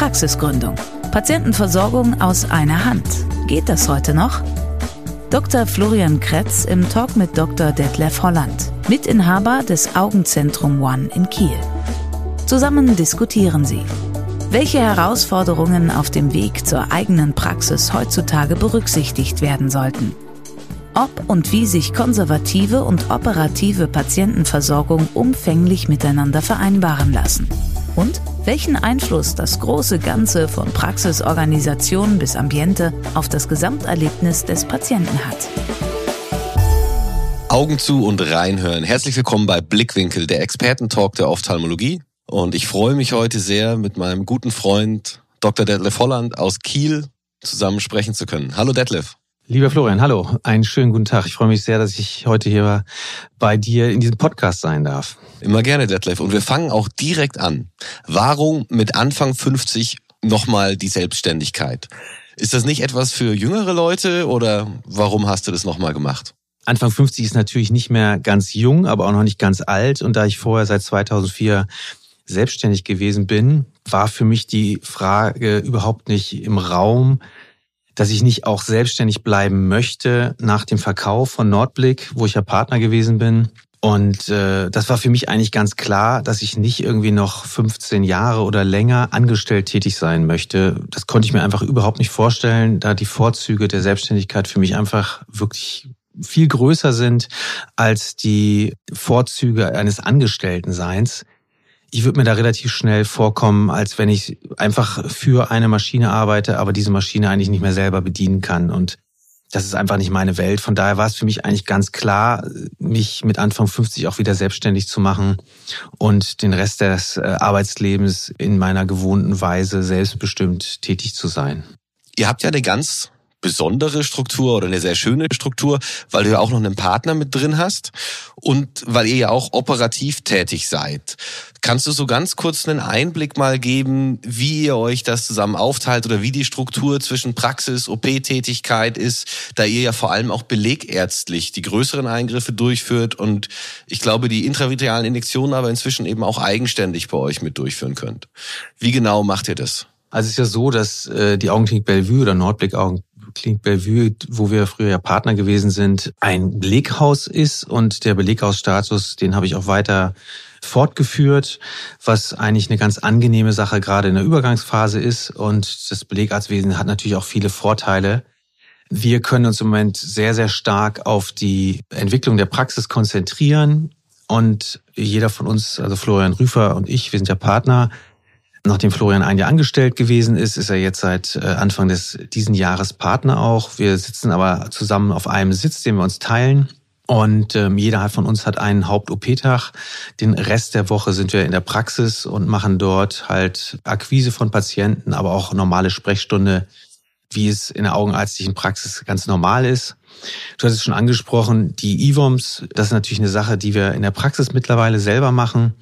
Praxisgründung. Patientenversorgung aus einer Hand. Geht das heute noch? Dr. Florian Kretz im Talk mit Dr. Detlef Holland, Mitinhaber des Augenzentrum One in Kiel. Zusammen diskutieren sie, welche Herausforderungen auf dem Weg zur eigenen Praxis heutzutage berücksichtigt werden sollten. Ob und wie sich konservative und operative Patientenversorgung umfänglich miteinander vereinbaren lassen. Und welchen Einfluss das große Ganze von Praxisorganisation bis Ambiente auf das Gesamterlebnis des Patienten hat. Augen zu und reinhören. Herzlich willkommen bei Blickwinkel, der Expertentalk der Ophthalmologie. Und ich freue mich heute sehr, mit meinem guten Freund Dr. Detlef Holland aus Kiel zusammen sprechen zu können. Hallo Detlef. Lieber Florian, hallo. Einen schönen guten Tag. Ich freue mich sehr, dass ich heute hier bei dir in diesem Podcast sein darf. Immer gerne, Detlef. Und wir fangen auch direkt an. Warum mit Anfang 50 nochmal die Selbstständigkeit? Ist das nicht etwas für jüngere Leute oder warum hast du das nochmal gemacht? Anfang 50 ist natürlich nicht mehr ganz jung, aber auch noch nicht ganz alt. Und da ich vorher seit 2004 selbstständig gewesen bin, war für mich die Frage überhaupt nicht im Raum, dass ich nicht auch selbstständig bleiben möchte nach dem Verkauf von Nordblick, wo ich ja Partner gewesen bin. Und äh, das war für mich eigentlich ganz klar, dass ich nicht irgendwie noch 15 Jahre oder länger angestellt tätig sein möchte. Das konnte ich mir einfach überhaupt nicht vorstellen, da die Vorzüge der Selbstständigkeit für mich einfach wirklich viel größer sind als die Vorzüge eines Angestelltenseins ich würde mir da relativ schnell vorkommen, als wenn ich einfach für eine Maschine arbeite, aber diese Maschine eigentlich nicht mehr selber bedienen kann. Und das ist einfach nicht meine Welt. Von daher war es für mich eigentlich ganz klar, mich mit Anfang 50 auch wieder selbstständig zu machen und den Rest des äh, Arbeitslebens in meiner gewohnten Weise selbstbestimmt tätig zu sein. Ihr habt ja eine ganz besondere Struktur oder eine sehr schöne Struktur, weil du ja auch noch einen Partner mit drin hast und weil ihr ja auch operativ tätig seid. Kannst du so ganz kurz einen Einblick mal geben, wie ihr euch das zusammen aufteilt oder wie die Struktur zwischen Praxis, OP-Tätigkeit ist, da ihr ja vor allem auch belegärztlich die größeren Eingriffe durchführt und ich glaube, die intravitrealen Injektionen aber inzwischen eben auch eigenständig bei euch mit durchführen könnt. Wie genau macht ihr das? Also es ist ja so, dass äh, die Augenklinik Bellevue oder Nordblick Augen Klinik Bellevue, wo wir früher ja Partner gewesen sind, ein Beleghaus ist und der Beleghausstatus, den habe ich auch weiter fortgeführt, was eigentlich eine ganz angenehme Sache gerade in der Übergangsphase ist. Und das Belegarztwesen hat natürlich auch viele Vorteile. Wir können uns im Moment sehr, sehr stark auf die Entwicklung der Praxis konzentrieren. Und jeder von uns, also Florian Rüfer und ich, wir sind ja Partner, Nachdem Florian ein Jahr angestellt gewesen ist, ist er jetzt seit äh, Anfang des diesen Jahres Partner auch. Wir sitzen aber zusammen auf einem Sitz, den wir uns teilen. Und ähm, jeder von uns hat einen Haupt-OP-Tag. Den Rest der Woche sind wir in der Praxis und machen dort halt Akquise von Patienten, aber auch normale Sprechstunde, wie es in der augenärztlichen Praxis ganz normal ist. Du hast es schon angesprochen, die IVOMs, das ist natürlich eine Sache, die wir in der Praxis mittlerweile selber machen.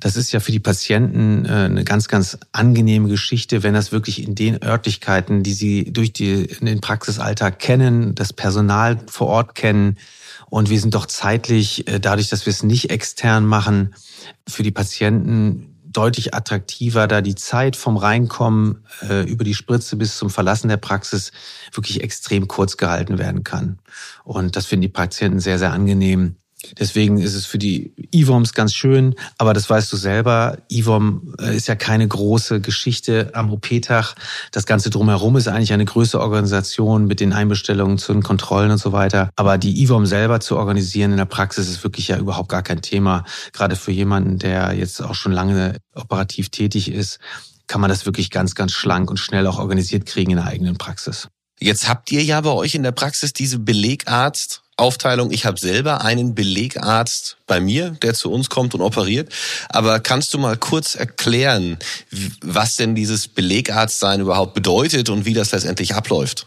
Das ist ja für die Patienten äh, eine ganz, ganz angenehme Geschichte, wenn das wirklich in den Örtlichkeiten, die sie durch die, den Praxisalltag kennen, das Personal vor Ort kennen. Und wir sind doch zeitlich, äh, dadurch, dass wir es nicht extern machen, für die Patienten deutlich attraktiver, da die Zeit vom Reinkommen äh, über die Spritze bis zum Verlassen der Praxis wirklich extrem kurz gehalten werden kann. Und das finden die Patienten sehr, sehr angenehm. Deswegen ist es für die IVOMs ganz schön, aber das weißt du selber. IVOM äh, ist ja keine große Geschichte am OP-Tag. Das Ganze drumherum ist eigentlich eine größere Organisation mit den Einbestellungen zu den Kontrollen und so weiter. Aber die IVOM selber zu organisieren in der Praxis ist wirklich ja überhaupt gar kein Thema. Gerade für jemanden, der jetzt auch schon lange operativ tätig ist, kann man das wirklich ganz, ganz schlank und schnell auch organisiert kriegen in der eigenen Praxis. Jetzt habt ihr ja bei euch in der Praxis diese Belegarzt Aufteilung. Ich habe selber einen Belegarzt bei mir, der zu uns kommt und operiert. Aber kannst du mal kurz erklären, was denn dieses Belegarztsein überhaupt bedeutet und wie das letztendlich abläuft?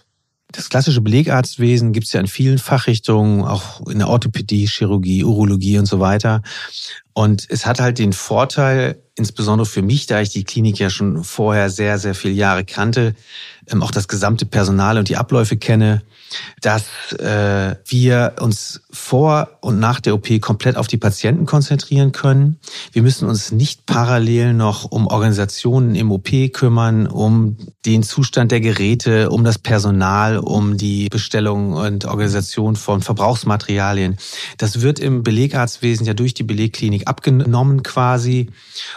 Das klassische Belegarztwesen gibt es ja in vielen Fachrichtungen, auch in der Orthopädie, Chirurgie, Urologie und so weiter. Und es hat halt den Vorteil, insbesondere für mich, da ich die Klinik ja schon vorher sehr, sehr viele Jahre kannte, ähm, auch das gesamte Personal und die Abläufe kenne, dass äh, wir uns vor und nach der OP komplett auf die Patienten konzentrieren können. Wir müssen uns nicht parallel noch um Organisationen im OP kümmern, um den Zustand der Geräte, um das Personal, um die Bestellung und Organisation von Verbrauchsmaterialien. Das wird im Belegarztwesen ja durch die Belegklinik abgenommen quasi.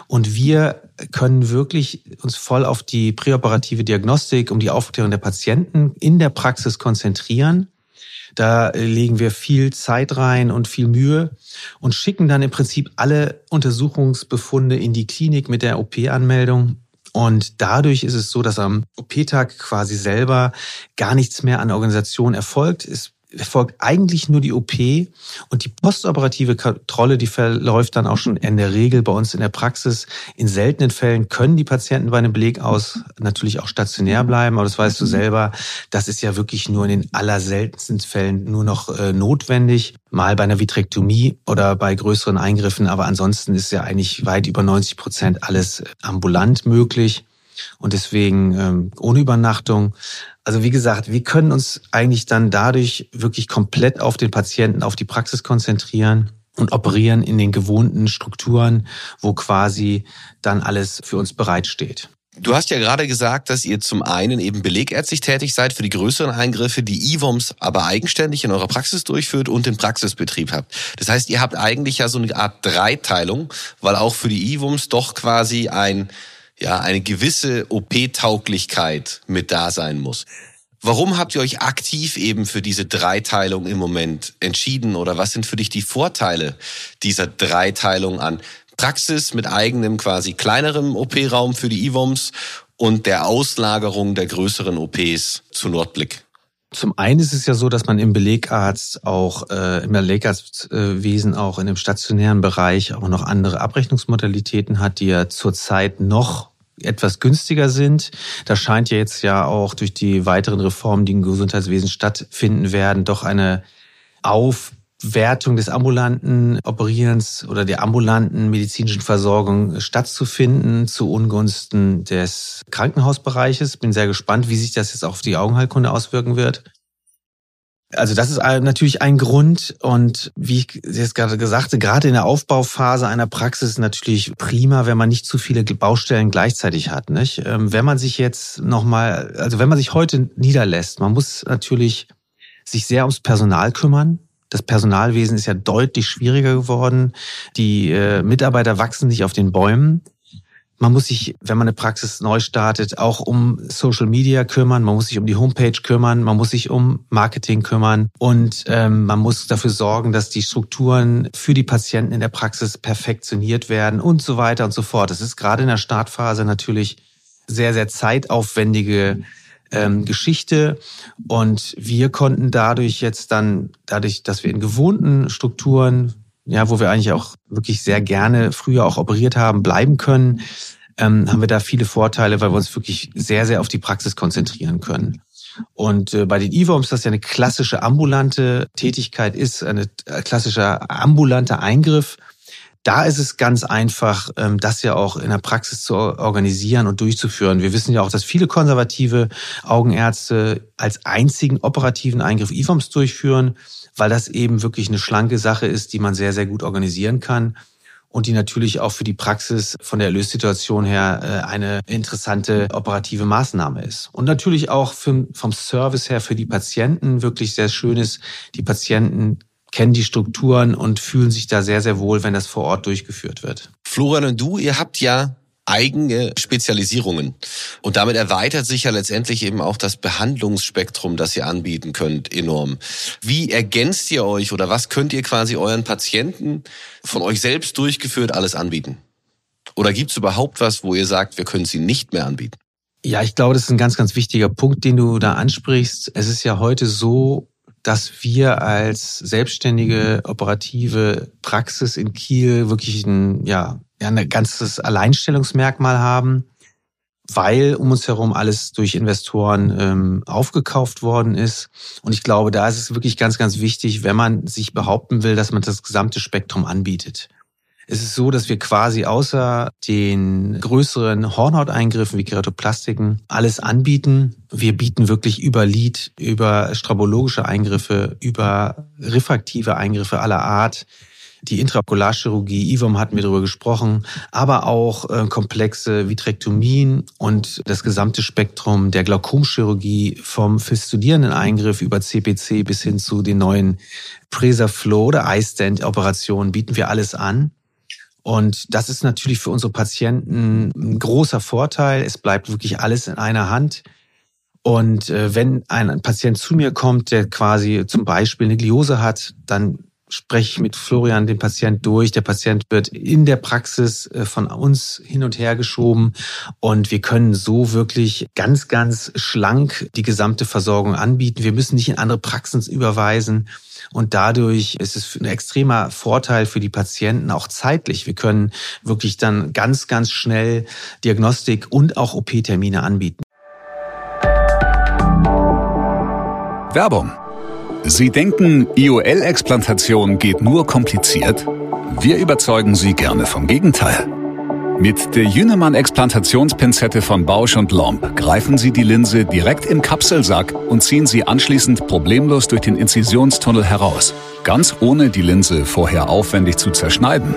Und wir können wirklich uns voll auf die präoperative Diagnostik, um die Aufklärung der Patienten in der Praxis konzentrieren. Da legen wir viel Zeit rein und viel Mühe und schicken dann im Prinzip alle Untersuchungsbefunde in die Klinik mit der OP-Anmeldung. Und dadurch ist es so, dass am OP-Tag quasi selber gar nichts mehr an Organisation erfolgt. Es erfolgt eigentlich nur die OP und die postoperative Kontrolle, die verläuft dann auch schon in der Regel bei uns in der Praxis. In seltenen Fällen können die Patienten bei einem Beleg aus natürlich auch stationär bleiben, aber das weißt du selber, das ist ja wirklich nur in den allerseltensten Fällen nur noch äh, notwendig, mal bei einer Vitrektomie oder bei größeren Eingriffen, aber ansonsten ist ja eigentlich weit über 90 Prozent alles ambulant möglich und deswegen ähm, ohne Übernachtung. Also wie gesagt, wir können uns eigentlich dann dadurch wirklich komplett auf den Patienten, auf die Praxis konzentrieren und operieren in den gewohnten Strukturen, wo quasi dann alles für uns bereitsteht. Du hast ja gerade gesagt, dass ihr zum einen eben belegärztlich tätig seid für die größeren Eingriffe, die IWOMs aber eigenständig in eurer Praxis durchführt und den Praxisbetrieb habt. Das heißt, ihr habt eigentlich ja so eine Art Dreiteilung, weil auch für die IWOMs doch quasi ein ja, eine gewisse OP-Tauglichkeit mit da sein muss. Warum habt ihr euch aktiv eben für diese Dreiteilung im Moment entschieden oder was sind für dich die Vorteile dieser Dreiteilung an Praxis mit eigenem quasi kleinerem OP-Raum für die IWOMs und der Auslagerung der größeren OPs zu Nordblick? Zum einen ist es ja so, dass man im Belegarzt auch, äh, im Belegarztwesen auch in dem stationären Bereich auch noch andere Abrechnungsmodalitäten hat, die ja zurzeit noch etwas günstiger sind. Da scheint ja jetzt ja auch durch die weiteren Reformen, die im Gesundheitswesen stattfinden werden, doch eine Aufwertung des ambulanten Operierens oder der ambulanten medizinischen Versorgung stattzufinden zu Ungunsten des Krankenhausbereiches. Bin sehr gespannt, wie sich das jetzt auf die Augenheilkunde auswirken wird. Also das ist natürlich ein Grund und wie ich jetzt gerade gesagt gerade in der Aufbauphase einer Praxis natürlich prima, wenn man nicht zu viele Baustellen gleichzeitig hat. Nicht? Ähm, wenn man sich jetzt nochmal, also wenn man sich heute niederlässt, man muss natürlich sich sehr ums Personal kümmern. Das Personalwesen ist ja deutlich schwieriger geworden. Die äh, Mitarbeiter wachsen nicht auf den Bäumen. Man muss sich, wenn man eine Praxis neu startet, auch um Social Media kümmern. Man muss sich um die Homepage kümmern. Man muss sich um Marketing kümmern. Und ähm, man muss dafür sorgen, dass die Strukturen für die Patienten in der Praxis perfektioniert werden und so weiter und so fort. Das ist gerade in der Startphase natürlich sehr, sehr zeitaufwendige ähm, Geschichte. Und wir konnten dadurch jetzt dann, dadurch, dass wir in gewohnten Strukturen ja, wo wir eigentlich auch wirklich sehr gerne früher auch operiert haben, bleiben können, ähm, haben wir da viele Vorteile, weil wir uns wirklich sehr, sehr auf die Praxis konzentrieren können. Und äh, bei den IWOMs, das ja eine klassische ambulante Tätigkeit ist, eine äh, klassischer ambulanter Eingriff, da ist es ganz einfach, ähm, das ja auch in der Praxis zu organisieren und durchzuführen. Wir wissen ja auch, dass viele konservative Augenärzte als einzigen operativen Eingriff IWOMs durchführen weil das eben wirklich eine schlanke Sache ist, die man sehr, sehr gut organisieren kann und die natürlich auch für die Praxis von der Erlössituation her äh, eine interessante operative Maßnahme ist. Und natürlich auch vom Service her für die Patienten wirklich sehr schön ist. Die Patienten kennen die Strukturen und fühlen sich da sehr, sehr wohl, wenn das vor Ort durchgeführt wird. Florian und du, ihr habt ja eigene Spezialisierungen. Und damit erweitert sich ja letztendlich eben auch das Behandlungsspektrum, das ihr anbieten könnt, enorm. Wie ergänzt ihr euch oder was könnt ihr quasi euren Patienten von euch selbst durchgeführt alles anbieten? Oder gibt es überhaupt was, wo ihr sagt, wir können sie nicht mehr anbieten? Ja, ich glaube, das ist ein ganz, ganz wichtiger Punkt, den du da ansprichst. Es ist ja heute so, dass wir als selbstständige operative Praxis in Kiel wirklich ein, ja, ein ganzes Alleinstellungsmerkmal haben, weil um uns herum alles durch Investoren ähm, aufgekauft worden ist. Und ich glaube, da ist es wirklich ganz, ganz wichtig, wenn man sich behaupten will, dass man das gesamte Spektrum anbietet. Es ist so, dass wir quasi außer den größeren Hornhauteingriffen wie Keratoplastiken alles anbieten. Wir bieten wirklich über Lid, über strabologische Eingriffe, über refraktive Eingriffe aller Art, die Intraokularchirurgie, IVOM hatten wir darüber gesprochen, aber auch äh, komplexe Vitrektomien und das gesamte Spektrum der Glaukomchirurgie vom fistulierenden Eingriff über CPC bis hin zu den neuen Presaflow oder iStent-Operationen bieten wir alles an. Und das ist natürlich für unsere Patienten ein großer Vorteil. Es bleibt wirklich alles in einer Hand. Und äh, wenn ein Patient zu mir kommt, der quasi zum Beispiel eine Gliose hat, dann spreche ich mit Florian den Patient durch. Der Patient wird in der Praxis äh, von uns hin und her geschoben und wir können so wirklich ganz, ganz schlank die gesamte Versorgung anbieten. Wir müssen nicht in andere Praxen überweisen. Und dadurch ist es ein extremer Vorteil für die Patienten, auch zeitlich. Wir können wirklich dann ganz, ganz schnell Diagnostik und auch OP-Termine anbieten. Werbung. Sie denken, IOL-Explantation geht nur kompliziert? Wir überzeugen Sie gerne vom Gegenteil. Mit der Jünemann-Explantationspinzette von Bausch und Lomb greifen Sie die Linse direkt im Kapselsack und ziehen sie anschließend problemlos durch den Inzisionstunnel heraus, ganz ohne die Linse vorher aufwendig zu zerschneiden.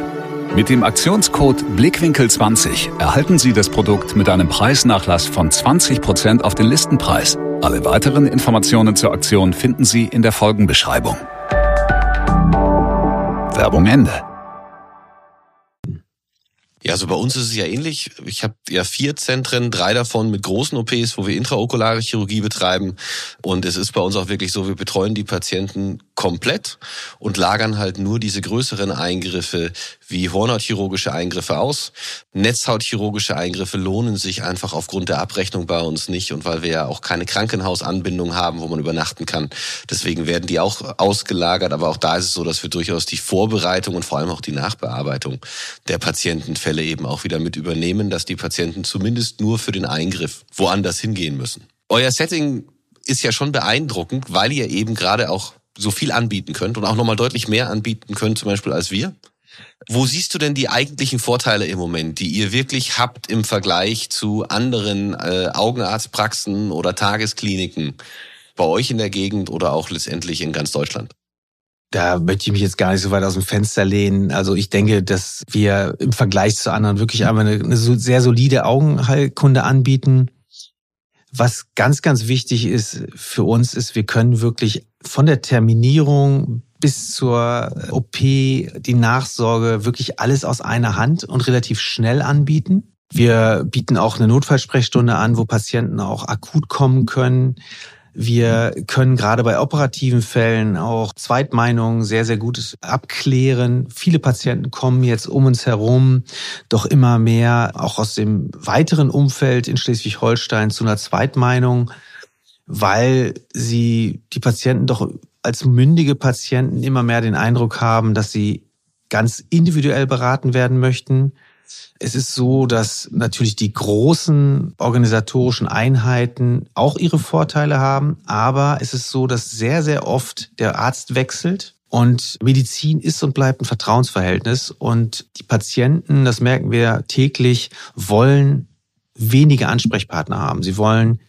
Mit dem Aktionscode Blickwinkel20 erhalten Sie das Produkt mit einem Preisnachlass von 20% auf den Listenpreis. Alle weiteren Informationen zur Aktion finden Sie in der Folgenbeschreibung. Werbung Ende. Ja, also bei uns ist es ja ähnlich. Ich habe ja vier Zentren, drei davon mit großen OPs, wo wir intraokulare Chirurgie betreiben. Und es ist bei uns auch wirklich so, wir betreuen die Patienten komplett und lagern halt nur diese größeren Eingriffe wie Hornhautchirurgische Eingriffe aus. Netzhautchirurgische Eingriffe lohnen sich einfach aufgrund der Abrechnung bei uns nicht und weil wir ja auch keine Krankenhausanbindung haben, wo man übernachten kann. Deswegen werden die auch ausgelagert. Aber auch da ist es so, dass wir durchaus die Vorbereitung und vor allem auch die Nachbearbeitung der Patientenfälle eben auch wieder mit übernehmen, dass die Patienten zumindest nur für den Eingriff woanders hingehen müssen. Euer Setting ist ja schon beeindruckend, weil ihr eben gerade auch so viel anbieten könnt und auch nochmal deutlich mehr anbieten könnt, zum Beispiel als wir. Wo siehst du denn die eigentlichen Vorteile im Moment, die ihr wirklich habt im Vergleich zu anderen äh, Augenarztpraxen oder Tageskliniken bei euch in der Gegend oder auch letztendlich in ganz Deutschland? Da möchte ich mich jetzt gar nicht so weit aus dem Fenster lehnen. Also ich denke, dass wir im Vergleich zu anderen wirklich einfach eine, eine sehr solide Augenheilkunde anbieten. Was ganz, ganz wichtig ist für uns, ist, wir können wirklich von der Terminierung bis zur OP, die Nachsorge, wirklich alles aus einer Hand und relativ schnell anbieten. Wir bieten auch eine Notfallsprechstunde an, wo Patienten auch akut kommen können. Wir können gerade bei operativen Fällen auch Zweitmeinungen sehr, sehr gut abklären. Viele Patienten kommen jetzt um uns herum, doch immer mehr auch aus dem weiteren Umfeld in Schleswig-Holstein zu einer Zweitmeinung, weil sie die Patienten doch als mündige Patienten immer mehr den Eindruck haben, dass sie ganz individuell beraten werden möchten. Es ist so, dass natürlich die großen organisatorischen Einheiten auch ihre Vorteile haben, aber es ist so, dass sehr, sehr oft der Arzt wechselt und Medizin ist und bleibt ein Vertrauensverhältnis und die Patienten, das merken wir täglich, wollen wenige Ansprechpartner haben. Sie wollen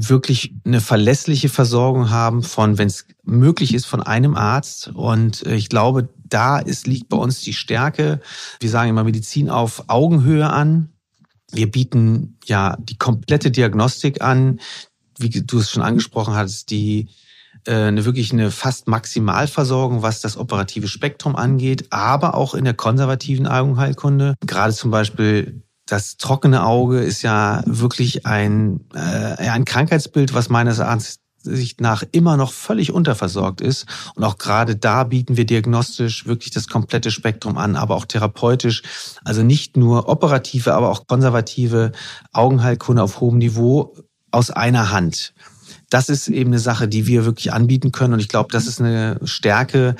wirklich eine verlässliche Versorgung haben von, wenn es möglich ist, von einem Arzt. Und äh, ich glaube, da ist, liegt bei uns die Stärke. Wir sagen immer Medizin auf Augenhöhe an. Wir bieten ja die komplette Diagnostik an, wie du es schon angesprochen hattest, die äh, eine wirklich eine fast Maximalversorgung, was das operative Spektrum angeht, aber auch in der konservativen Augenheilkunde. Gerade zum Beispiel das trockene Auge ist ja wirklich ein, äh, ein Krankheitsbild, was meines Erachtens Sicht nach immer noch völlig unterversorgt ist. Und auch gerade da bieten wir diagnostisch wirklich das komplette Spektrum an, aber auch therapeutisch. Also nicht nur operative, aber auch konservative Augenheilkunde auf hohem Niveau aus einer Hand. das ist eben eine Sache, die wir wirklich anbieten können. Und ich glaube, das ist eine Stärke,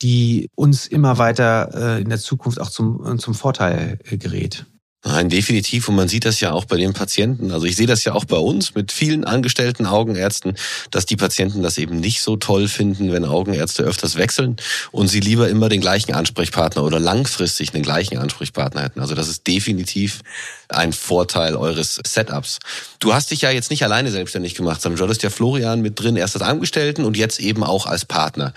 die uns immer weiter äh, in der Zukunft auch zum, zum Vorteil äh, gerät. Nein, definitiv. Und man sieht das ja auch bei den Patienten. Also ich sehe das ja auch bei uns mit vielen angestellten Augenärzten, dass die Patienten das eben nicht so toll finden, wenn Augenärzte öfters wechseln und sie lieber immer den gleichen Ansprechpartner oder langfristig den gleichen Ansprechpartner hätten. Also das ist definitiv ein Vorteil eures Setups. Du hast dich ja jetzt nicht alleine selbstständig gemacht, sondern du hattest ja Florian mit drin, erst als Angestellten und jetzt eben auch als Partner.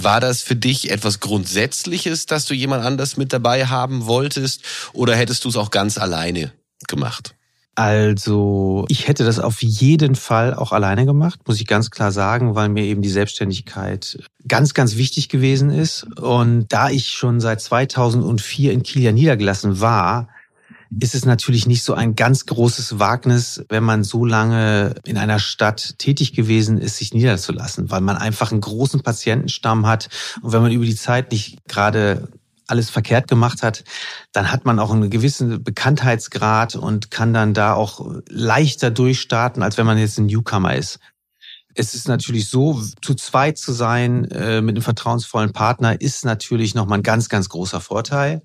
War das für dich etwas Grundsätzliches, dass du jemand anders mit dabei haben wolltest oder hättest du es auch ganz alleine gemacht? Also ich hätte das auf jeden Fall auch alleine gemacht, muss ich ganz klar sagen, weil mir eben die Selbstständigkeit ganz, ganz wichtig gewesen ist. Und da ich schon seit 2004 in Kiel niedergelassen war, ist es natürlich nicht so ein ganz großes Wagnis, wenn man so lange in einer Stadt tätig gewesen ist, sich niederzulassen, weil man einfach einen großen Patientenstamm hat. Und wenn man über die Zeit nicht gerade alles verkehrt gemacht hat, dann hat man auch einen gewissen Bekanntheitsgrad und kann dann da auch leichter durchstarten, als wenn man jetzt ein Newcomer ist. Es ist natürlich so, zu zweit zu sein äh, mit einem vertrauensvollen Partner ist natürlich nochmal ein ganz, ganz großer Vorteil.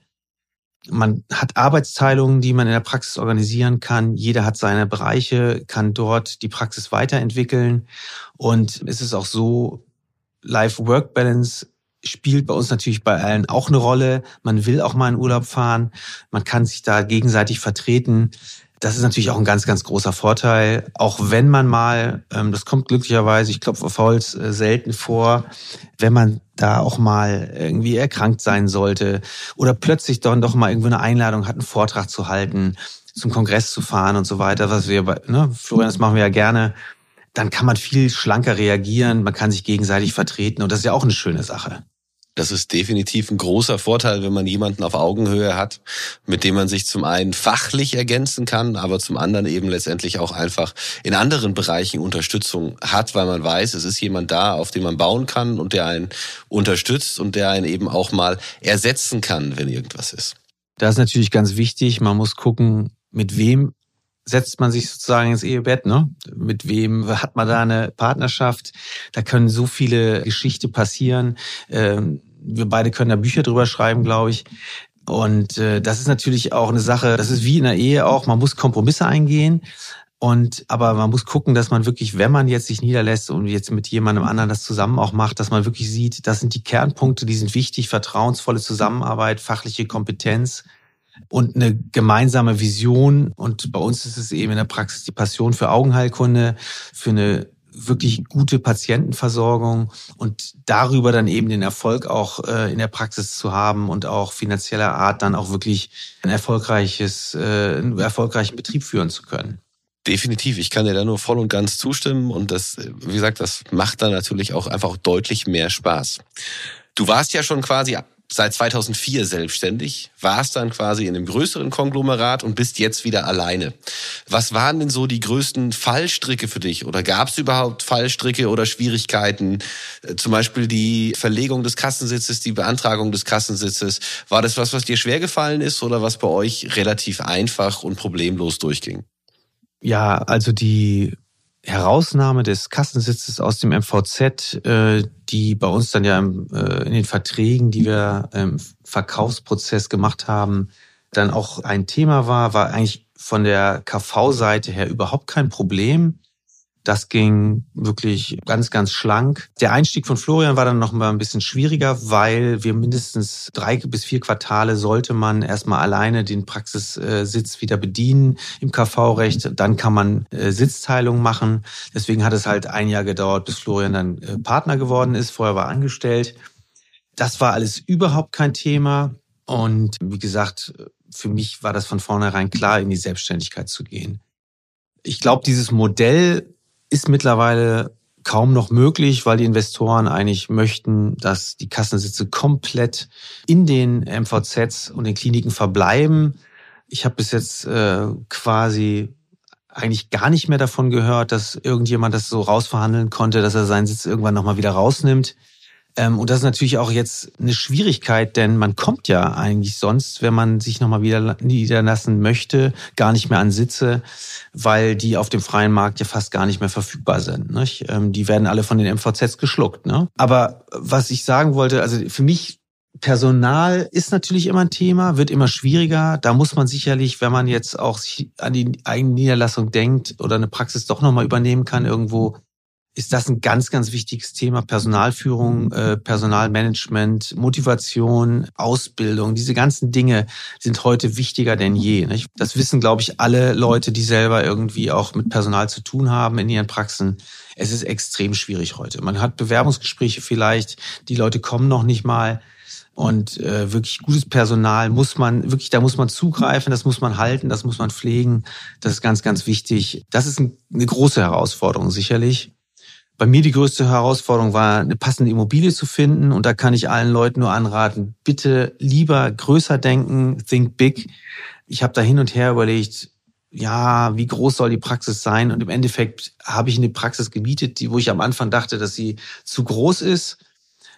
Man hat Arbeitsteilungen, die man in der Praxis organisieren kann. Jeder hat seine Bereiche, kann dort die Praxis weiterentwickeln. Und es ist auch so, Life-Work-Balance spielt bei uns natürlich bei allen auch eine Rolle. Man will auch mal in Urlaub fahren. Man kann sich da gegenseitig vertreten. Das ist natürlich auch ein ganz, ganz großer Vorteil. Auch wenn man mal, ähm, das kommt glücklicherweise, ich glaube auf Holz äh, selten vor, wenn man da auch mal irgendwie erkrankt sein sollte oder plötzlich dann doch mal irgendwo eine Einladung hat, einen Vortrag zu halten, zum Kongress zu fahren und so weiter, was wir bei, ne, Florian, das machen wir ja gerne, dann kann man viel schlanker reagieren, man kann sich gegenseitig vertreten und das ist ja auch eine schöne Sache. Das ist definitiv ein großer Vorteil, wenn man jemanden auf Augenhöhe hat, mit dem man sich zum einen fachlich ergänzen kann, aber zum anderen eben letztendlich auch einfach in anderen Bereichen Unterstützung hat, weil man weiß, es ist jemand da, auf den man bauen kann und der einen unterstützt und der einen eben auch mal ersetzen kann, wenn irgendwas ist. Das ist natürlich ganz wichtig. Man muss gucken, mit wem setzt man sich sozusagen ins Ehebett, ne? Mit wem hat man da eine Partnerschaft? Da können so viele Geschichten passieren. Ähm, wir beide können da Bücher drüber schreiben, glaube ich. Und äh, das ist natürlich auch eine Sache, das ist wie in der Ehe auch, man muss Kompromisse eingehen. Und aber man muss gucken, dass man wirklich, wenn man jetzt sich niederlässt und jetzt mit jemandem anderen das zusammen auch macht, dass man wirklich sieht, das sind die Kernpunkte, die sind wichtig, vertrauensvolle Zusammenarbeit, fachliche Kompetenz, und eine gemeinsame Vision. Und bei uns ist es eben in der Praxis die Passion für Augenheilkunde, für eine wirklich gute Patientenversorgung und darüber dann eben den Erfolg auch äh, in der Praxis zu haben und auch finanzieller Art dann auch wirklich ein erfolgreiches, äh, einen erfolgreichen Betrieb führen zu können. Definitiv, ich kann dir da nur voll und ganz zustimmen und das, wie gesagt, das macht dann natürlich auch einfach deutlich mehr Spaß. Du warst ja schon quasi seit 2004 selbstständig, warst dann quasi in einem größeren Konglomerat und bist jetzt wieder alleine. Was waren denn so die größten Fallstricke für dich? Oder gab es überhaupt Fallstricke oder Schwierigkeiten? Äh, zum Beispiel die Verlegung des Kassensitzes, die Beantragung des Kassensitzes. War das was, was dir schwer gefallen ist oder was bei euch relativ einfach und problemlos durchging? Ja, also die Herausnahme des Kassensitzes aus dem MVZ, äh, die bei uns dann ja äh, in den Verträgen, die wir im Verkaufsprozess gemacht haben, dann auch ein Thema war, war eigentlich von der KV-Seite her überhaupt kein Problem. Das ging wirklich ganz, ganz schlank. Der Einstieg von Florian war dann noch mal ein bisschen schwieriger, weil wir mindestens drei bis vier Quartale sollte man erstmal alleine den Praxissitz wieder bedienen im KV-Recht. Dann kann man äh, Sitzteilung machen. Deswegen hat es halt ein Jahr gedauert, bis Florian dann äh, Partner geworden ist. Vorher war angestellt. Das war alles überhaupt kein Thema. Und wie gesagt, für mich war das von vornherein klar, in die Selbstständigkeit zu gehen. Ich glaube, dieses Modell ist mittlerweile kaum noch möglich, weil die Investoren eigentlich möchten, dass die Kassensitze komplett in den MVZs und den Kliniken verbleiben. Ich habe bis jetzt äh, quasi eigentlich gar nicht mehr davon gehört, dass irgendjemand das so rausverhandeln konnte, dass er seinen Sitz irgendwann nochmal wieder rausnimmt. Ähm, und das ist natürlich auch jetzt eine Schwierigkeit, denn man kommt ja eigentlich sonst, wenn man sich nochmal wieder niederlassen möchte, gar nicht mehr an Sitze, weil die auf dem freien Markt ja fast gar nicht mehr verfügbar sind. Nicht? Ähm, die werden alle von den MVZs geschluckt. Ne? Aber was ich sagen wollte, also für mich Personal ist natürlich immer ein Thema, wird immer schwieriger. Da muss man sicherlich, wenn man jetzt auch an die eigene Niederlassung denkt oder eine Praxis doch nochmal übernehmen kann, irgendwo ist das ein ganz, ganz wichtiges Thema. Personalführung, äh, Personalmanagement, Motivation, Ausbildung, diese ganzen Dinge sind heute wichtiger denn je. Nicht? Das wissen, glaube ich, alle Leute, die selber irgendwie auch mit Personal zu tun haben in ihren Praxen. Es ist extrem schwierig heute. Man hat Bewerbungsgespräche vielleicht, die Leute kommen noch nicht mal. Und äh, wirklich gutes Personal muss man, wirklich, da muss man zugreifen, das muss man halten, das muss man pflegen. Das ist ganz, ganz wichtig. Das ist eine große Herausforderung, sicherlich. Bei mir die größte Herausforderung war, eine passende Immobilie zu finden. Und da kann ich allen Leuten nur anraten, bitte lieber größer denken, think big. Ich habe da hin und her überlegt, ja, wie groß soll die Praxis sein? Und im Endeffekt habe ich eine Praxis gemietet, die, wo ich am Anfang dachte, dass sie zu groß ist.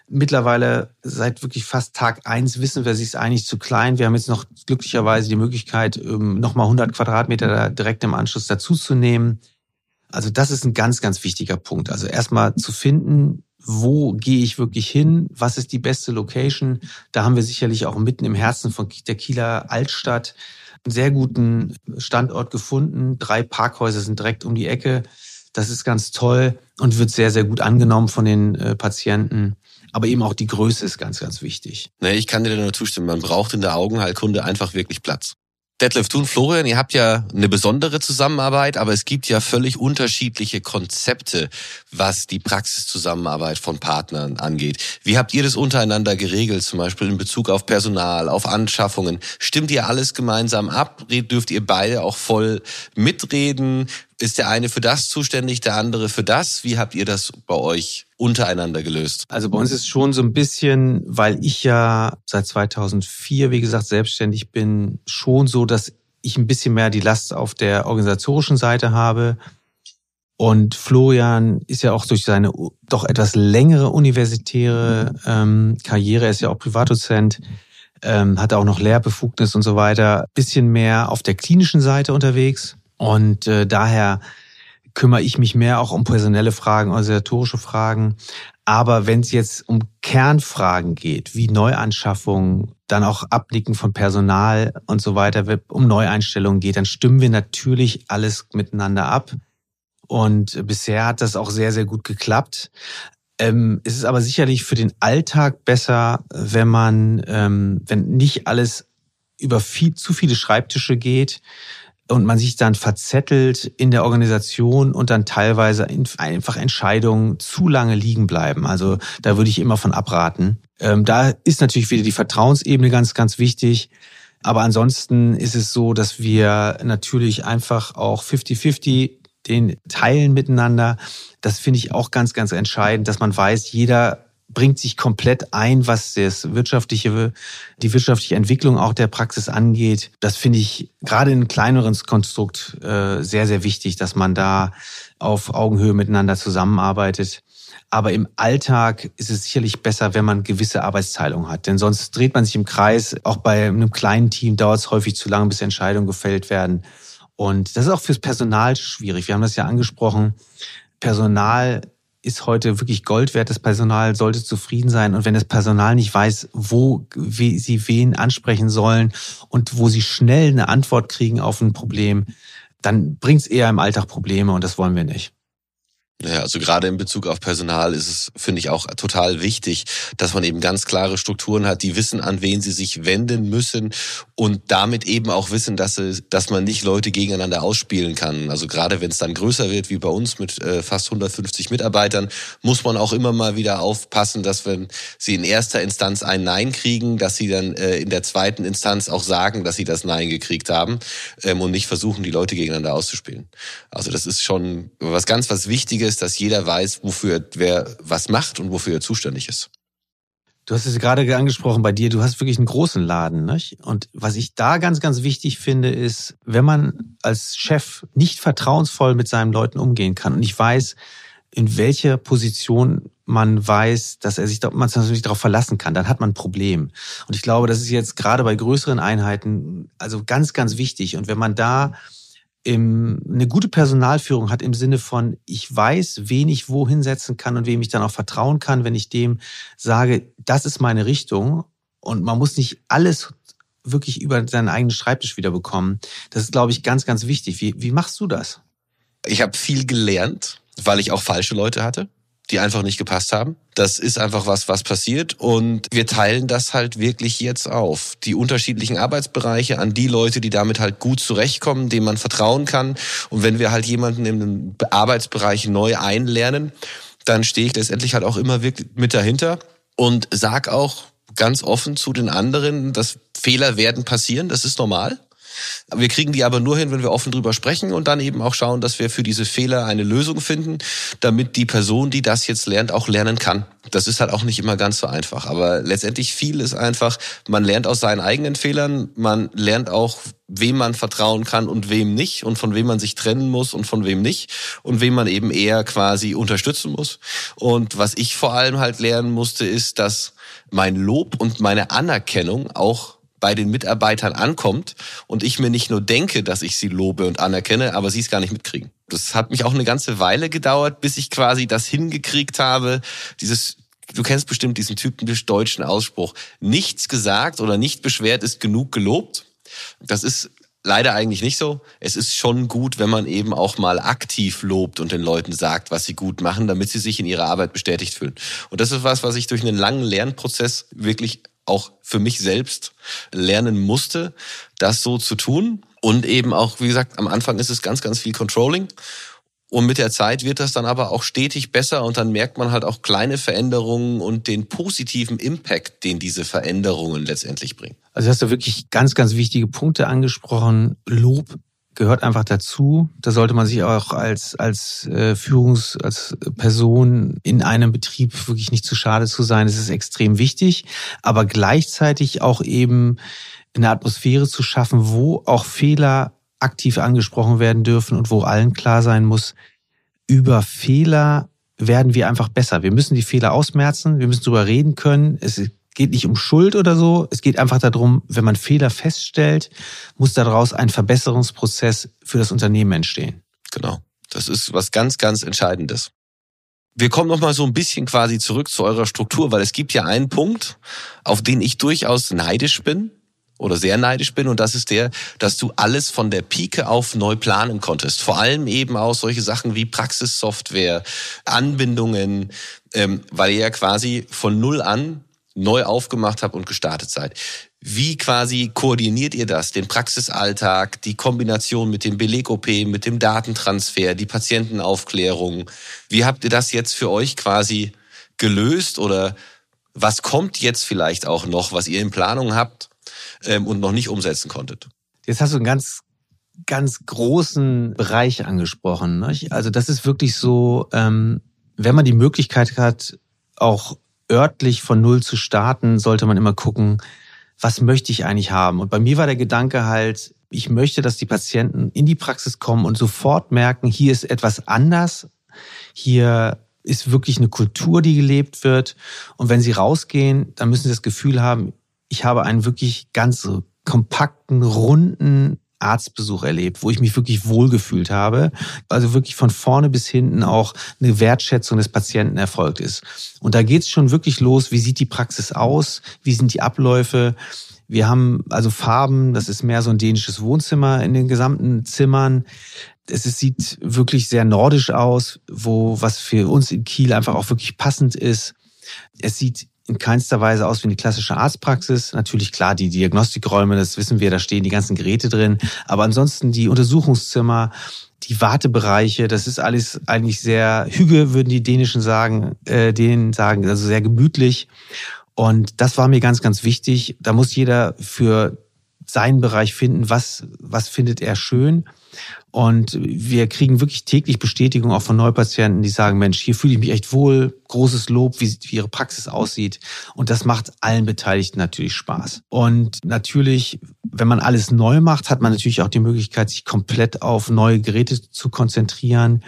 Mittlerweile seit wirklich fast Tag eins wissen wir, sie ist eigentlich zu klein. Wir haben jetzt noch glücklicherweise die Möglichkeit, ähm, nochmal 100 Quadratmeter direkt im Anschluss dazuzunehmen. Also das ist ein ganz, ganz wichtiger Punkt. Also erstmal zu finden, wo gehe ich wirklich hin? Was ist die beste Location? Da haben wir sicherlich auch mitten im Herzen von der Kieler Altstadt einen sehr guten Standort gefunden. Drei Parkhäuser sind direkt um die Ecke. Das ist ganz toll und wird sehr, sehr gut angenommen von den äh, Patienten. Aber eben auch die Größe ist ganz, ganz wichtig. Nee, ich kann dir nur zustimmen. Man braucht in der Augenheilkunde einfach wirklich Platz. Detlef, du und Florian, ihr habt ja eine besondere Zusammenarbeit, aber es gibt ja völlig unterschiedliche Konzepte, was die Praxiszusammenarbeit von Partnern angeht. Wie habt ihr das untereinander geregelt, zum Beispiel in Bezug auf Personal, auf Anschaffungen? Stimmt ihr alles gemeinsam ab? Dürft ihr beide auch voll mitreden? Ist der eine für das zuständig, der andere für das? Wie habt ihr das bei euch untereinander gelöst? Also bei uns ist schon so ein bisschen, weil ich ja seit 2004, wie gesagt, selbstständig bin, schon so, dass ich ein bisschen mehr die Last auf der organisatorischen Seite habe. Und Florian ist ja auch durch seine doch etwas längere universitäre ähm, Karriere, er ist ja auch Privatdozent, ähm, hat auch noch Lehrbefugnis und so weiter, bisschen mehr auf der klinischen Seite unterwegs. Und äh, daher kümmere ich mich mehr auch um personelle Fragen, organisatorische Fragen. Aber wenn es jetzt um Kernfragen geht, wie Neuanschaffung, dann auch Abnicken von Personal und so weiter, um Neueinstellungen geht, dann stimmen wir natürlich alles miteinander ab. Und bisher hat das auch sehr, sehr gut geklappt. Ähm, es ist aber sicherlich für den Alltag besser, wenn man, ähm, wenn nicht alles über viel, zu viele Schreibtische geht, und man sich dann verzettelt in der Organisation und dann teilweise einfach Entscheidungen zu lange liegen bleiben. Also da würde ich immer von abraten. Ähm, da ist natürlich wieder die Vertrauensebene ganz, ganz wichtig. Aber ansonsten ist es so, dass wir natürlich einfach auch 50-50 den teilen miteinander. Das finde ich auch ganz, ganz entscheidend, dass man weiß, jeder bringt sich komplett ein, was das wirtschaftliche, die wirtschaftliche Entwicklung auch der Praxis angeht. Das finde ich gerade in kleineren Konstrukt äh, sehr, sehr wichtig, dass man da auf Augenhöhe miteinander zusammenarbeitet. Aber im Alltag ist es sicherlich besser, wenn man gewisse Arbeitsteilung hat. Denn sonst dreht man sich im Kreis. Auch bei einem kleinen Team dauert es häufig zu lange, bis Entscheidungen gefällt werden. Und das ist auch fürs Personal schwierig. Wir haben das ja angesprochen. Personal ist heute wirklich Gold wert. Das Personal sollte zufrieden sein. Und wenn das Personal nicht weiß, wo wie sie wen ansprechen sollen und wo sie schnell eine Antwort kriegen auf ein Problem, dann bringt es eher im Alltag Probleme und das wollen wir nicht. Ja, also gerade in Bezug auf Personal ist es, finde ich, auch total wichtig, dass man eben ganz klare Strukturen hat, die wissen, an wen sie sich wenden müssen und damit eben auch wissen, dass, sie, dass man nicht Leute gegeneinander ausspielen kann. Also gerade wenn es dann größer wird, wie bei uns mit äh, fast 150 Mitarbeitern, muss man auch immer mal wieder aufpassen, dass wenn sie in erster Instanz ein Nein kriegen, dass sie dann äh, in der zweiten Instanz auch sagen, dass sie das Nein gekriegt haben ähm, und nicht versuchen, die Leute gegeneinander auszuspielen. Also das ist schon was ganz was Wichtiges ist, dass jeder weiß, wofür wer was macht und wofür er zuständig ist. Du hast es gerade angesprochen bei dir, du hast wirklich einen großen Laden. Nicht? Und was ich da ganz, ganz wichtig finde, ist, wenn man als Chef nicht vertrauensvoll mit seinen Leuten umgehen kann und ich weiß, in welcher Position man weiß, dass er sich, man sich darauf verlassen kann, dann hat man ein Problem. Und ich glaube, das ist jetzt gerade bei größeren Einheiten also ganz, ganz wichtig. Und wenn man da im, eine gute Personalführung hat im Sinne von, ich weiß, wen ich wo hinsetzen kann und wem ich dann auch vertrauen kann, wenn ich dem sage, das ist meine Richtung und man muss nicht alles wirklich über seinen eigenen Schreibtisch wieder bekommen. Das ist, glaube ich, ganz, ganz wichtig. Wie, wie machst du das? Ich habe viel gelernt, weil ich auch falsche Leute hatte die einfach nicht gepasst haben. Das ist einfach was, was passiert und wir teilen das halt wirklich jetzt auf. Die unterschiedlichen Arbeitsbereiche an die Leute, die damit halt gut zurechtkommen, denen man vertrauen kann. Und wenn wir halt jemanden im Arbeitsbereich neu einlernen, dann stehe ich letztendlich halt auch immer wirklich mit dahinter und sag auch ganz offen zu den anderen, dass Fehler werden passieren, das ist normal. Wir kriegen die aber nur hin, wenn wir offen drüber sprechen und dann eben auch schauen, dass wir für diese Fehler eine Lösung finden, damit die Person, die das jetzt lernt, auch lernen kann. Das ist halt auch nicht immer ganz so einfach. Aber letztendlich viel ist einfach, man lernt aus seinen eigenen Fehlern, man lernt auch, wem man vertrauen kann und wem nicht und von wem man sich trennen muss und von wem nicht und wem man eben eher quasi unterstützen muss. Und was ich vor allem halt lernen musste, ist, dass mein Lob und meine Anerkennung auch bei den Mitarbeitern ankommt und ich mir nicht nur denke, dass ich sie lobe und anerkenne, aber sie es gar nicht mitkriegen. Das hat mich auch eine ganze Weile gedauert, bis ich quasi das hingekriegt habe, dieses Du kennst bestimmt diesen typisch deutschen Ausspruch. Nichts gesagt oder nicht beschwert ist genug gelobt. Das ist leider eigentlich nicht so. Es ist schon gut, wenn man eben auch mal aktiv lobt und den Leuten sagt, was sie gut machen, damit sie sich in ihrer Arbeit bestätigt fühlen. Und das ist was, was ich durch einen langen Lernprozess wirklich auch für mich selbst lernen musste, das so zu tun. Und eben auch, wie gesagt, am Anfang ist es ganz, ganz viel Controlling. Und mit der Zeit wird das dann aber auch stetig besser und dann merkt man halt auch kleine Veränderungen und den positiven Impact, den diese Veränderungen letztendlich bringen. Also hast du wirklich ganz, ganz wichtige Punkte angesprochen. Lob gehört einfach dazu. Da sollte man sich auch als, als äh, Führungs-, als Person in einem Betrieb wirklich nicht zu schade zu sein. Es ist extrem wichtig, aber gleichzeitig auch eben eine Atmosphäre zu schaffen, wo auch Fehler aktiv angesprochen werden dürfen und wo allen klar sein muss, über Fehler werden wir einfach besser. Wir müssen die Fehler ausmerzen, wir müssen darüber reden können. Es geht nicht um Schuld oder so. Es geht einfach darum, wenn man Fehler feststellt, muss daraus ein Verbesserungsprozess für das Unternehmen entstehen. Genau. Das ist was ganz, ganz Entscheidendes. Wir kommen noch mal so ein bisschen quasi zurück zu eurer Struktur, weil es gibt ja einen Punkt, auf den ich durchaus neidisch bin oder sehr neidisch bin und das ist der, dass du alles von der Pike auf neu planen konntest. Vor allem eben auch solche Sachen wie Praxissoftware, Anbindungen, ähm, weil ihr ja quasi von null an neu aufgemacht habt und gestartet seid. Wie quasi koordiniert ihr das? Den Praxisalltag, die Kombination mit dem Beleg-OP, mit dem Datentransfer, die Patientenaufklärung. Wie habt ihr das jetzt für euch quasi gelöst oder was kommt jetzt vielleicht auch noch, was ihr in Planung habt ähm, und noch nicht umsetzen konntet? Jetzt hast du einen ganz, ganz großen Bereich angesprochen. Nicht? Also das ist wirklich so, ähm, wenn man die Möglichkeit hat, auch örtlich von Null zu starten, sollte man immer gucken, was möchte ich eigentlich haben? Und bei mir war der Gedanke halt, ich möchte, dass die Patienten in die Praxis kommen und sofort merken, hier ist etwas anders. Hier ist wirklich eine Kultur, die gelebt wird. Und wenn sie rausgehen, dann müssen sie das Gefühl haben, ich habe einen wirklich ganz kompakten, runden Arztbesuch erlebt, wo ich mich wirklich wohlgefühlt habe. Also wirklich von vorne bis hinten auch eine Wertschätzung des Patienten erfolgt ist. Und da geht's schon wirklich los, wie sieht die Praxis aus, wie sind die Abläufe. Wir haben also Farben, das ist mehr so ein dänisches Wohnzimmer in den gesamten Zimmern. Es sieht wirklich sehr nordisch aus, wo was für uns in Kiel einfach auch wirklich passend ist. Es sieht in keinster Weise aus wie eine klassische Arztpraxis. Natürlich klar, die Diagnostikräume, das wissen wir, da stehen die ganzen Geräte drin. Aber ansonsten die Untersuchungszimmer, die Wartebereiche, das ist alles eigentlich sehr hüge, würden die Dänischen sagen, äh, denen sagen, also sehr gemütlich. Und das war mir ganz, ganz wichtig. Da muss jeder für seinen Bereich finden, was, was findet er schön. Und wir kriegen wirklich täglich Bestätigung auch von Neupatienten, die sagen, Mensch, hier fühle ich mich echt wohl, großes Lob, wie, wie ihre Praxis aussieht. Und das macht allen Beteiligten natürlich Spaß. Und natürlich, wenn man alles neu macht, hat man natürlich auch die Möglichkeit, sich komplett auf neue Geräte zu konzentrieren.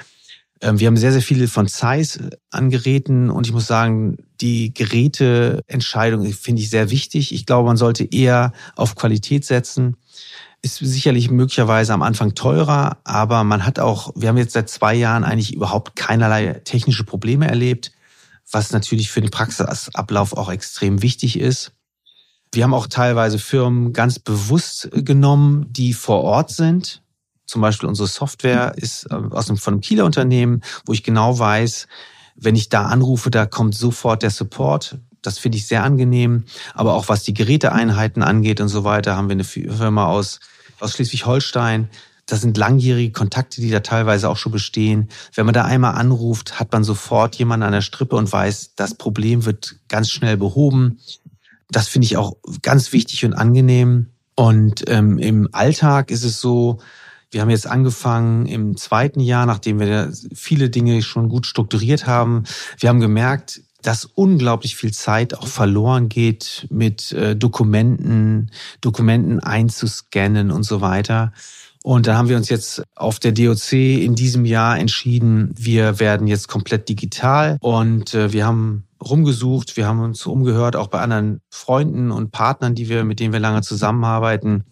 Ähm, wir haben sehr, sehr viele von Zeiss an Geräten und ich muss sagen, die Geräteentscheidung finde ich sehr wichtig. Ich glaube, man sollte eher auf Qualität setzen. Ist sicherlich möglicherweise am Anfang teurer, aber man hat auch, wir haben jetzt seit zwei Jahren eigentlich überhaupt keinerlei technische Probleme erlebt, was natürlich für den Praxisablauf auch extrem wichtig ist. Wir haben auch teilweise Firmen ganz bewusst genommen, die vor Ort sind, zum Beispiel unsere Software ist äh, aus einem, von einem Kieler Unternehmen, wo ich genau weiß, wenn ich da anrufe, da kommt sofort der Support. Das finde ich sehr angenehm. Aber auch was die Geräteeinheiten angeht und so weiter, haben wir eine Firma aus, aus Schleswig-Holstein. Das sind langjährige Kontakte, die da teilweise auch schon bestehen. Wenn man da einmal anruft, hat man sofort jemanden an der Strippe und weiß, das Problem wird ganz schnell behoben. Das finde ich auch ganz wichtig und angenehm. Und ähm, im Alltag ist es so, wir haben jetzt angefangen im zweiten Jahr, nachdem wir viele Dinge schon gut strukturiert haben. Wir haben gemerkt, dass unglaublich viel Zeit auch verloren geht mit äh, Dokumenten, Dokumenten einzuscannen und so weiter. Und da haben wir uns jetzt auf der DOC in diesem Jahr entschieden, wir werden jetzt komplett digital und äh, wir haben rumgesucht, wir haben uns umgehört, auch bei anderen Freunden und Partnern, die wir, mit denen wir lange zusammenarbeiten.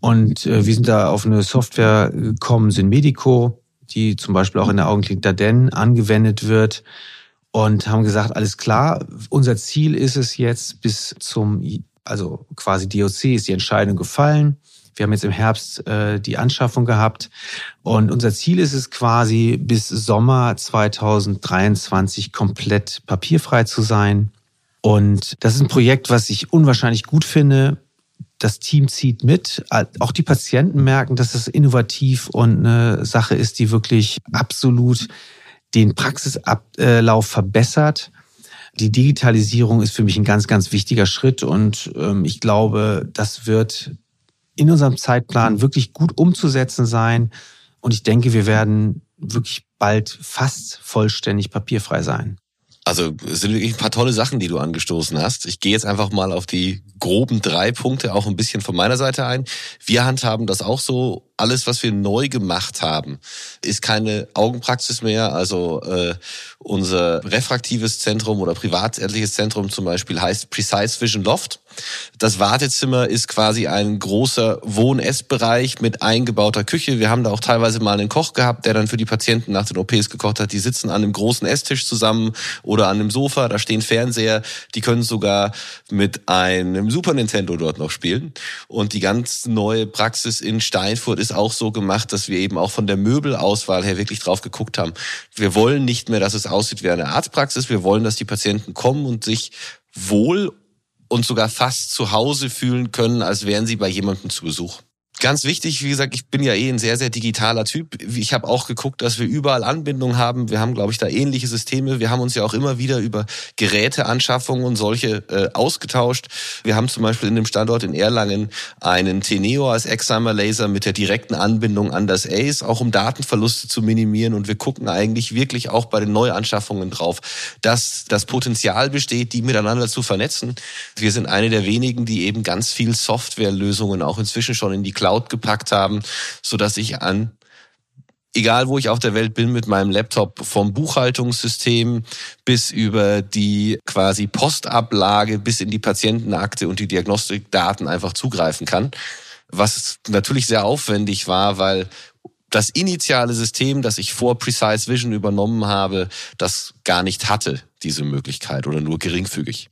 Und äh, wir sind da auf eine Software gekommen, Synmedico, die zum Beispiel auch in der Augenklinik Daden angewendet wird und haben gesagt, alles klar, unser Ziel ist es jetzt bis zum, also quasi DOC ist die Entscheidung gefallen. Wir haben jetzt im Herbst äh, die Anschaffung gehabt und unser Ziel ist es quasi bis Sommer 2023 komplett papierfrei zu sein. Und das ist ein Projekt, was ich unwahrscheinlich gut finde, das Team zieht mit. Auch die Patienten merken, dass es innovativ und eine Sache ist, die wirklich absolut den Praxisablauf verbessert. Die Digitalisierung ist für mich ein ganz, ganz wichtiger Schritt und ähm, ich glaube, das wird in unserem Zeitplan wirklich gut umzusetzen sein. Und ich denke, wir werden wirklich bald fast vollständig papierfrei sein. Also es sind wirklich ein paar tolle Sachen, die du angestoßen hast. Ich gehe jetzt einfach mal auf die groben drei Punkte auch ein bisschen von meiner Seite ein. Wir handhaben das auch so. Alles, was wir neu gemacht haben, ist keine Augenpraxis mehr. Also äh, unser refraktives Zentrum oder privatärztliches Zentrum zum Beispiel heißt Precise Vision Loft. Das Wartezimmer ist quasi ein großer Wohn-Essbereich mit eingebauter Küche. Wir haben da auch teilweise mal einen Koch gehabt, der dann für die Patienten nach den OPs gekocht hat. Die sitzen an einem großen Esstisch zusammen oder an einem Sofa. Da stehen Fernseher. Die können sogar mit einem Super Nintendo dort noch spielen. Und die ganz neue Praxis in Steinfurt ist auch so gemacht, dass wir eben auch von der Möbelauswahl her wirklich drauf geguckt haben. Wir wollen nicht mehr, dass es aussieht wie eine Arztpraxis. Wir wollen, dass die Patienten kommen und sich wohl und sogar fast zu Hause fühlen können, als wären sie bei jemandem zu Besuch. Ganz wichtig, wie gesagt, ich bin ja eh ein sehr, sehr digitaler Typ. Ich habe auch geguckt, dass wir überall Anbindung haben. Wir haben, glaube ich, da ähnliche Systeme. Wir haben uns ja auch immer wieder über Geräteanschaffungen und solche äh, ausgetauscht. Wir haben zum Beispiel in dem Standort in Erlangen einen Teneo als Excimer Laser mit der direkten Anbindung an das ACE, auch um Datenverluste zu minimieren. Und wir gucken eigentlich wirklich auch bei den Neuanschaffungen drauf, dass das Potenzial besteht, die miteinander zu vernetzen. Wir sind eine der wenigen, die eben ganz viel Softwarelösungen auch inzwischen schon in die Cloud gepackt haben, so dass ich an egal wo ich auf der Welt bin mit meinem Laptop, vom Buchhaltungssystem bis über die quasi Postablage bis in die Patientenakte und die Diagnostikdaten einfach zugreifen kann. Was natürlich sehr aufwendig war, weil das initiale System, das ich vor Precise Vision übernommen habe, das gar nicht hatte, diese Möglichkeit oder nur geringfügig.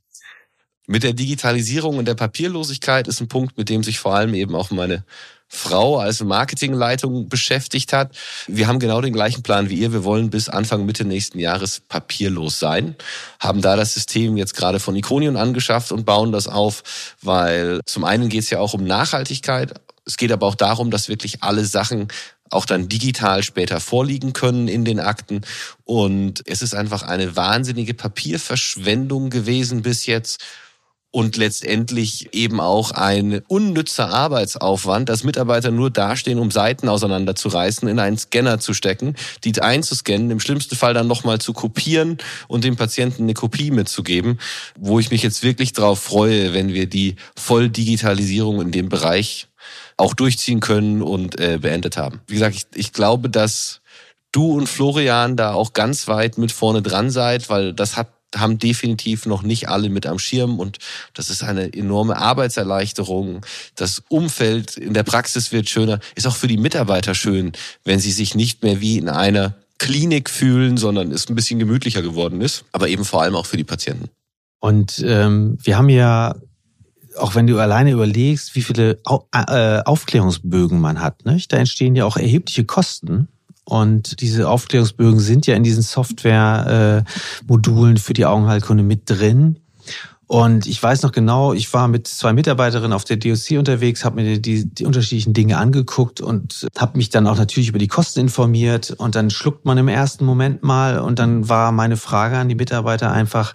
Mit der Digitalisierung und der Papierlosigkeit ist ein Punkt, mit dem sich vor allem eben auch meine Frau als Marketingleitung beschäftigt hat. Wir haben genau den gleichen Plan wie ihr. Wir wollen bis Anfang, Mitte nächsten Jahres papierlos sein. Haben da das System jetzt gerade von Iconion angeschafft und bauen das auf, weil zum einen geht es ja auch um Nachhaltigkeit. Es geht aber auch darum, dass wirklich alle Sachen auch dann digital später vorliegen können in den Akten. Und es ist einfach eine wahnsinnige Papierverschwendung gewesen bis jetzt und letztendlich eben auch ein unnützer Arbeitsaufwand, dass Mitarbeiter nur dastehen, um Seiten auseinanderzureißen, in einen Scanner zu stecken, die einzuscannen, im schlimmsten Fall dann nochmal zu kopieren und dem Patienten eine Kopie mitzugeben, wo ich mich jetzt wirklich darauf freue, wenn wir die Volldigitalisierung in dem Bereich auch durchziehen können und äh, beendet haben. Wie gesagt, ich, ich glaube, dass du und Florian da auch ganz weit mit vorne dran seid, weil das hat haben definitiv noch nicht alle mit am Schirm und das ist eine enorme Arbeitserleichterung. Das Umfeld in der Praxis wird schöner, ist auch für die Mitarbeiter schön, wenn sie sich nicht mehr wie in einer Klinik fühlen, sondern es ein bisschen gemütlicher geworden ist, aber eben vor allem auch für die Patienten. Und ähm, wir haben ja auch wenn du alleine überlegst, wie viele äh, Aufklärungsbögen man hat, ne? da entstehen ja auch erhebliche Kosten. Und diese Aufklärungsbögen sind ja in diesen Software-Modulen für die Augenheilkunde mit drin. Und ich weiß noch genau, ich war mit zwei Mitarbeiterinnen auf der DOC unterwegs, habe mir die, die unterschiedlichen Dinge angeguckt und habe mich dann auch natürlich über die Kosten informiert. Und dann schluckt man im ersten Moment mal. Und dann war meine Frage an die Mitarbeiter einfach,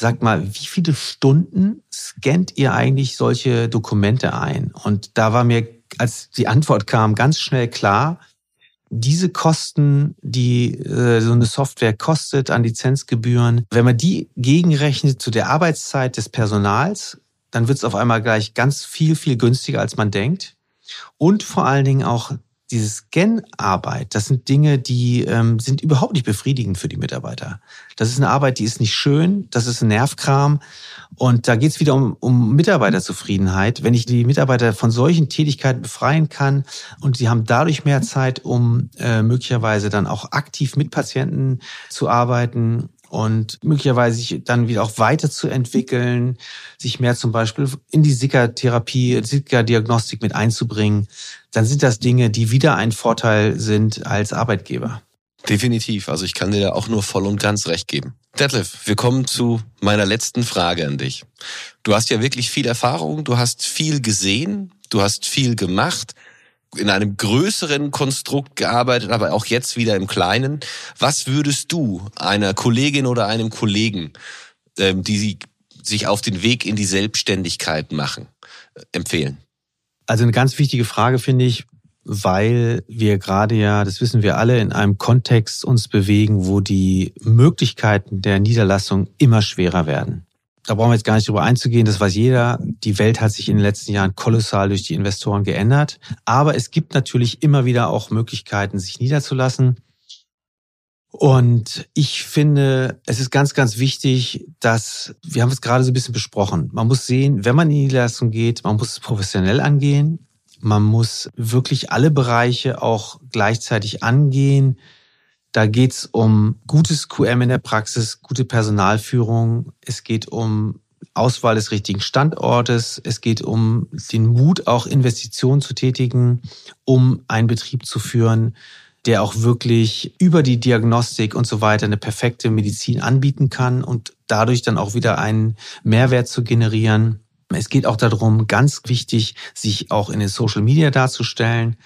Sagt mal, wie viele Stunden scannt ihr eigentlich solche Dokumente ein? Und da war mir, als die Antwort kam, ganz schnell klar, diese Kosten, die äh, so eine Software kostet an Lizenzgebühren, wenn man die gegenrechnet zu der Arbeitszeit des Personals, dann wird es auf einmal gleich ganz viel, viel günstiger, als man denkt. Und vor allen Dingen auch diese Scan-Arbeit, das sind Dinge, die ähm, sind überhaupt nicht befriedigend für die Mitarbeiter. Das ist eine Arbeit, die ist nicht schön, das ist ein Nervkram. Und da geht es wieder um, um Mitarbeiterzufriedenheit. Wenn ich die Mitarbeiter von solchen Tätigkeiten befreien kann und sie haben dadurch mehr Zeit, um äh, möglicherweise dann auch aktiv mit Patienten zu arbeiten, und möglicherweise sich dann wieder auch weiterzuentwickeln, sich mehr zum Beispiel in die Zika-Therapie, Zika-Diagnostik mit einzubringen, dann sind das Dinge, die wieder ein Vorteil sind als Arbeitgeber. Definitiv. Also ich kann dir da auch nur voll und ganz recht geben. Detlef, wir kommen zu meiner letzten Frage an dich. Du hast ja wirklich viel Erfahrung, du hast viel gesehen, du hast viel gemacht in einem größeren Konstrukt gearbeitet, aber auch jetzt wieder im Kleinen. Was würdest du einer Kollegin oder einem Kollegen, ähm, die sich auf den Weg in die Selbstständigkeit machen, empfehlen? Also eine ganz wichtige Frage finde ich, weil wir gerade ja, das wissen wir alle, in einem Kontext uns bewegen, wo die Möglichkeiten der Niederlassung immer schwerer werden da brauchen wir jetzt gar nicht drüber einzugehen, das weiß jeder. Die Welt hat sich in den letzten Jahren kolossal durch die Investoren geändert. Aber es gibt natürlich immer wieder auch Möglichkeiten, sich niederzulassen. Und ich finde, es ist ganz, ganz wichtig, dass, wir haben es gerade so ein bisschen besprochen, man muss sehen, wenn man in die Niederlassung geht, man muss es professionell angehen. Man muss wirklich alle Bereiche auch gleichzeitig angehen. Da geht's um gutes QM in der Praxis, gute Personalführung. Es geht um Auswahl des richtigen Standortes. Es geht um den Mut, auch Investitionen zu tätigen, um einen Betrieb zu führen, der auch wirklich über die Diagnostik und so weiter eine perfekte Medizin anbieten kann und dadurch dann auch wieder einen Mehrwert zu generieren. Es geht auch darum, ganz wichtig, sich auch in den Social Media darzustellen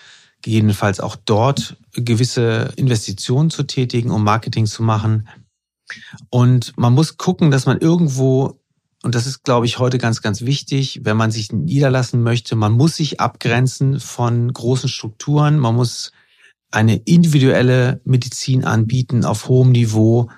gegebenenfalls auch dort gewisse Investitionen zu tätigen, um Marketing zu machen. Und man muss gucken, dass man irgendwo, und das ist, glaube ich, heute ganz, ganz wichtig, wenn man sich niederlassen möchte, man muss sich abgrenzen von großen Strukturen, man muss eine individuelle Medizin anbieten auf hohem Niveau,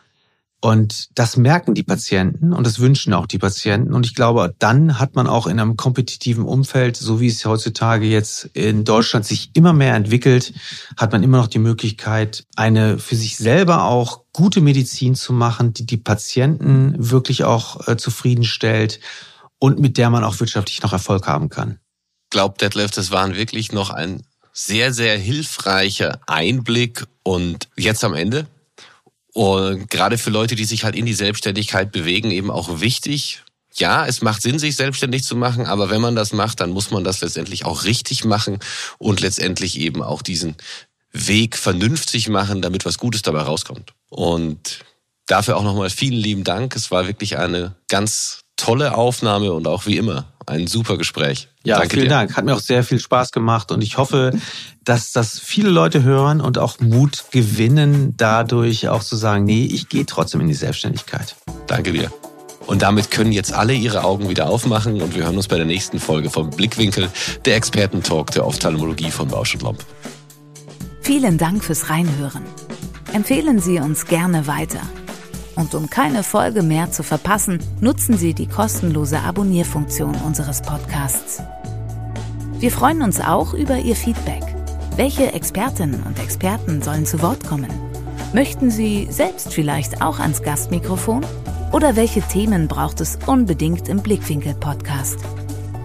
und das merken die Patienten und das wünschen auch die Patienten. Und ich glaube, dann hat man auch in einem kompetitiven Umfeld, so wie es heutzutage jetzt in Deutschland sich immer mehr entwickelt, hat man immer noch die Möglichkeit, eine für sich selber auch gute Medizin zu machen, die die Patienten wirklich auch äh, zufriedenstellt und mit der man auch wirtschaftlich noch Erfolg haben kann. Glaubt Detlef, das waren wirklich noch ein sehr, sehr hilfreicher Einblick. Und jetzt am Ende und gerade für Leute, die sich halt in die Selbstständigkeit bewegen, eben auch wichtig. Ja, es macht Sinn, sich selbstständig zu machen, aber wenn man das macht, dann muss man das letztendlich auch richtig machen und letztendlich eben auch diesen Weg vernünftig machen, damit was Gutes dabei rauskommt. Und dafür auch nochmal vielen lieben Dank. Es war wirklich eine ganz tolle Aufnahme und auch wie immer ein super Gespräch. Ja, Danke vielen dir. Dank. Hat mir auch sehr viel Spaß gemacht und ich hoffe, dass das viele Leute hören und auch Mut gewinnen, dadurch auch zu sagen, nee, ich gehe trotzdem in die Selbstständigkeit. Danke dir. Und damit können jetzt alle ihre Augen wieder aufmachen und wir hören uns bei der nächsten Folge vom Blickwinkel, der Expertentalk der Ophthalmologie von Bausch und Lomb. Vielen Dank fürs Reinhören. Empfehlen Sie uns gerne weiter. Und um keine Folge mehr zu verpassen, nutzen Sie die kostenlose Abonnierfunktion unseres Podcasts. Wir freuen uns auch über Ihr Feedback. Welche Expertinnen und Experten sollen zu Wort kommen? Möchten Sie selbst vielleicht auch ans Gastmikrofon? Oder welche Themen braucht es unbedingt im Blickwinkel-Podcast?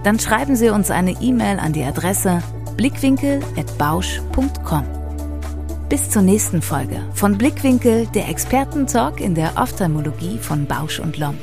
Dann schreiben Sie uns eine E-Mail an die Adresse blickwinkel.bausch.com. Bis zur nächsten Folge von Blickwinkel, der Expertentalk in der Ophthalmologie von Bausch und Lomb.